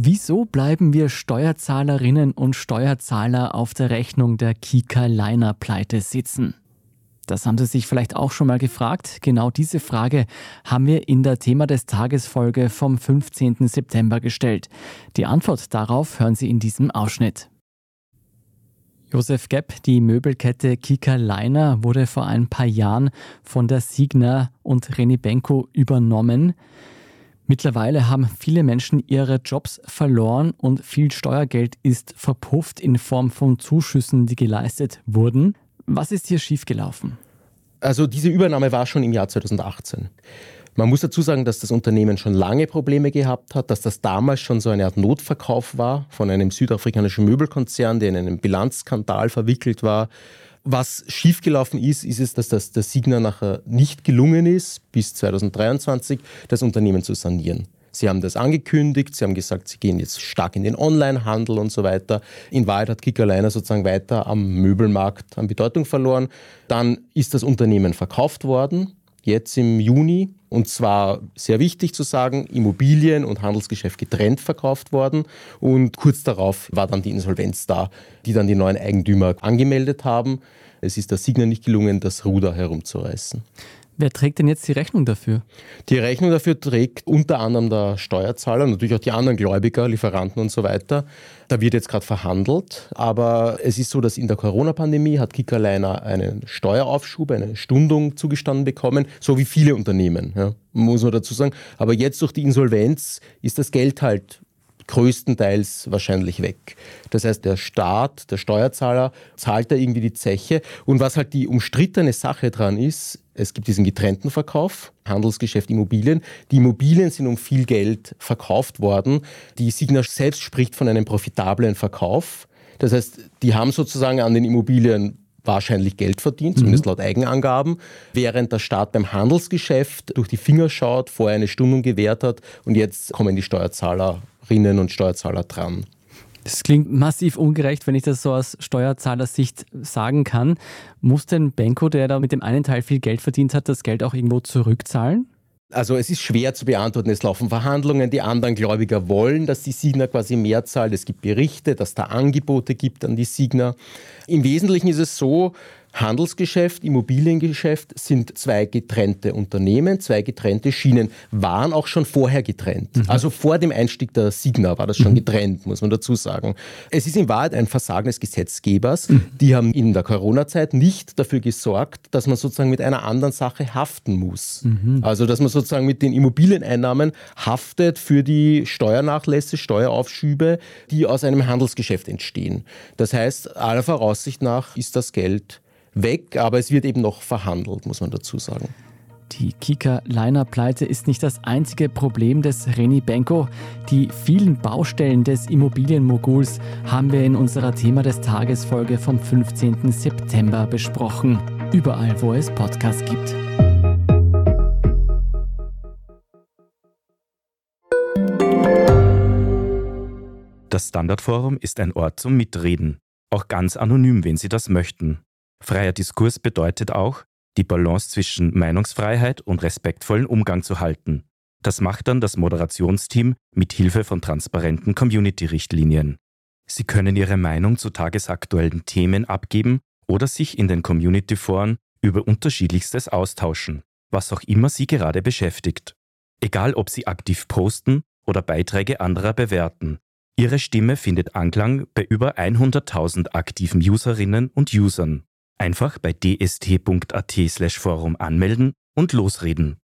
Wieso bleiben wir Steuerzahlerinnen und Steuerzahler auf der Rechnung der Kika Liner Pleite sitzen? Das haben Sie sich vielleicht auch schon mal gefragt. Genau diese Frage haben wir in der Thema des Tagesfolge vom 15. September gestellt. Die Antwort darauf hören Sie in diesem Ausschnitt. Josef Gepp, die Möbelkette Kika Leiner wurde vor ein paar Jahren von der Signa und René Benko übernommen. Mittlerweile haben viele Menschen ihre Jobs verloren und viel Steuergeld ist verpufft in Form von Zuschüssen, die geleistet wurden. Was ist hier schiefgelaufen? Also diese Übernahme war schon im Jahr 2018. Man muss dazu sagen, dass das Unternehmen schon lange Probleme gehabt hat, dass das damals schon so eine Art Notverkauf war von einem südafrikanischen Möbelkonzern, der in einen Bilanzskandal verwickelt war. Was schiefgelaufen ist, ist es, dass das der Signa nachher nicht gelungen ist, bis 2023 das Unternehmen zu sanieren. Sie haben das angekündigt, Sie haben gesagt, Sie gehen jetzt stark in den Onlinehandel und so weiter. In Wahrheit hat Kickerliner sozusagen weiter am Möbelmarkt an Bedeutung verloren. Dann ist das Unternehmen verkauft worden, jetzt im Juni. Und zwar sehr wichtig zu sagen, Immobilien und Handelsgeschäft getrennt verkauft worden. Und kurz darauf war dann die Insolvenz da, die dann die neuen Eigentümer angemeldet haben. Es ist der Signer nicht gelungen, das Ruder herumzureißen. Wer trägt denn jetzt die Rechnung dafür? Die Rechnung dafür trägt unter anderem der Steuerzahler, natürlich auch die anderen Gläubiger, Lieferanten und so weiter. Da wird jetzt gerade verhandelt, aber es ist so, dass in der Corona-Pandemie hat Kickerliner einen Steueraufschub, eine Stundung zugestanden bekommen, so wie viele Unternehmen, ja, muss man dazu sagen. Aber jetzt durch die Insolvenz ist das Geld halt größtenteils wahrscheinlich weg. Das heißt, der Staat, der Steuerzahler zahlt da irgendwie die Zeche. Und was halt die umstrittene Sache dran ist, es gibt diesen getrennten Verkauf, Handelsgeschäft Immobilien. Die Immobilien sind um viel Geld verkauft worden. Die Signa selbst spricht von einem profitablen Verkauf. Das heißt, die haben sozusagen an den Immobilien wahrscheinlich Geld verdient, zumindest mhm. laut Eigenangaben, während der Staat beim Handelsgeschäft durch die Finger schaut, vorher eine Stundung gewährt hat und jetzt kommen die Steuerzahler Steuerzahlerinnen und Steuerzahler dran. Das klingt massiv ungerecht, wenn ich das so aus Steuerzahlersicht sagen kann. Muss denn Benko, der da mit dem einen Teil viel Geld verdient hat, das Geld auch irgendwo zurückzahlen? Also es ist schwer zu beantworten. Es laufen Verhandlungen. Die anderen Gläubiger wollen, dass die Signer quasi mehr zahlt. Es gibt Berichte, dass da Angebote gibt an die Signer. Im Wesentlichen ist es so, Handelsgeschäft, Immobiliengeschäft sind zwei getrennte Unternehmen, zwei getrennte Schienen, waren auch schon vorher getrennt. Mhm. Also vor dem Einstieg der Signa war das schon mhm. getrennt, muss man dazu sagen. Es ist in Wahrheit ein Versagen des Gesetzgebers. Mhm. Die haben in der Corona-Zeit nicht dafür gesorgt, dass man sozusagen mit einer anderen Sache haften muss. Mhm. Also dass man sozusagen mit den Immobilieneinnahmen haftet für die Steuernachlässe, Steueraufschübe, die aus einem Handelsgeschäft entstehen. Das heißt, aller Voraussicht nach ist das Geld weg, aber es wird eben noch verhandelt, muss man dazu sagen. Die Kika-Liner-Pleite ist nicht das einzige Problem des Reni Benko. Die vielen Baustellen des Immobilienmoguls haben wir in unserer Thema des Tages Folge vom 15. September besprochen. Überall, wo es Podcasts gibt. Das Standardforum ist ein Ort zum Mitreden. Auch ganz anonym, wenn Sie das möchten. Freier Diskurs bedeutet auch, die Balance zwischen Meinungsfreiheit und respektvollen Umgang zu halten. Das macht dann das Moderationsteam mit Hilfe von transparenten Community-Richtlinien. Sie können Ihre Meinung zu tagesaktuellen Themen abgeben oder sich in den Community-Foren über unterschiedlichstes austauschen, was auch immer Sie gerade beschäftigt. Egal ob Sie aktiv posten oder Beiträge anderer bewerten. Ihre Stimme findet Anklang bei über 100.000 aktiven Userinnen und Usern. Einfach bei dst.at/forum anmelden und losreden.